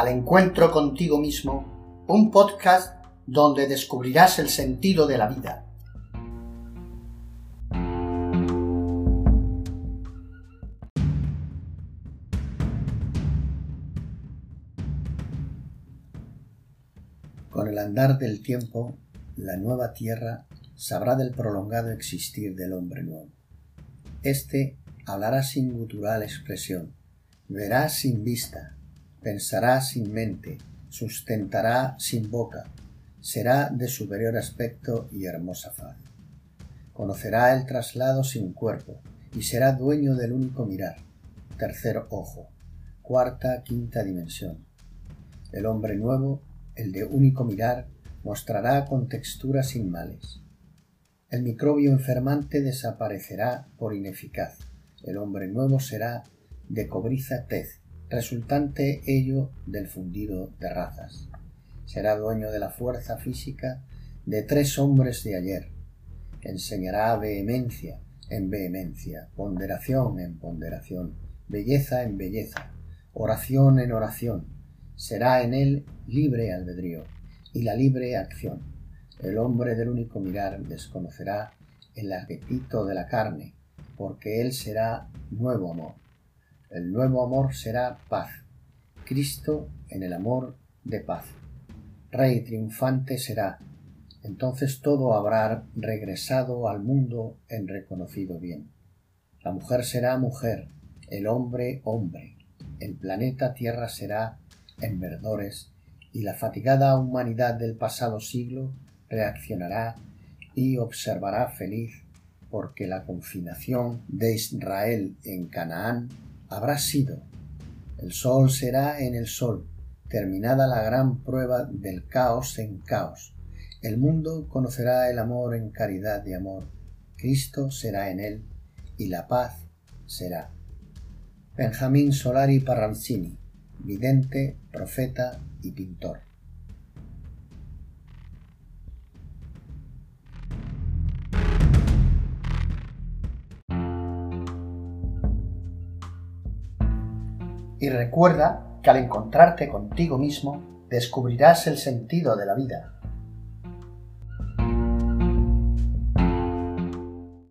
al encuentro contigo mismo, un podcast donde descubrirás el sentido de la vida. Con el andar del tiempo, la nueva tierra sabrá del prolongado existir del hombre nuevo. Este hablará sin gutural expresión, verá sin vista, pensará sin mente, sustentará sin boca, será de superior aspecto y hermosa faz. Conocerá el traslado sin cuerpo y será dueño del único mirar, tercer ojo, cuarta, quinta dimensión. El hombre nuevo, el de único mirar, mostrará con textura sin males. El microbio enfermante desaparecerá por ineficaz. El hombre nuevo será de cobriza tez, resultante ello del fundido de razas. Será dueño de la fuerza física de tres hombres de ayer. Enseñará vehemencia en vehemencia, ponderación en ponderación, belleza en belleza, oración en oración. Será en él libre albedrío y la libre acción. El hombre del único mirar desconocerá el apetito de la carne, porque él será nuevo amor. El nuevo amor será paz. Cristo en el amor de paz. Rey triunfante será. Entonces todo habrá regresado al mundo en reconocido bien. La mujer será mujer, el hombre hombre, el planeta Tierra será en verdores y la fatigada humanidad del pasado siglo reaccionará y observará feliz porque la confinación de Israel en Canaán habrá sido. El sol será en el sol, terminada la gran prueba del caos en caos. El mundo conocerá el amor en caridad de amor. Cristo será en él y la paz será. Benjamín Solari Parrancini, vidente, profeta y pintor. Y recuerda que al encontrarte contigo mismo descubrirás el sentido de la vida.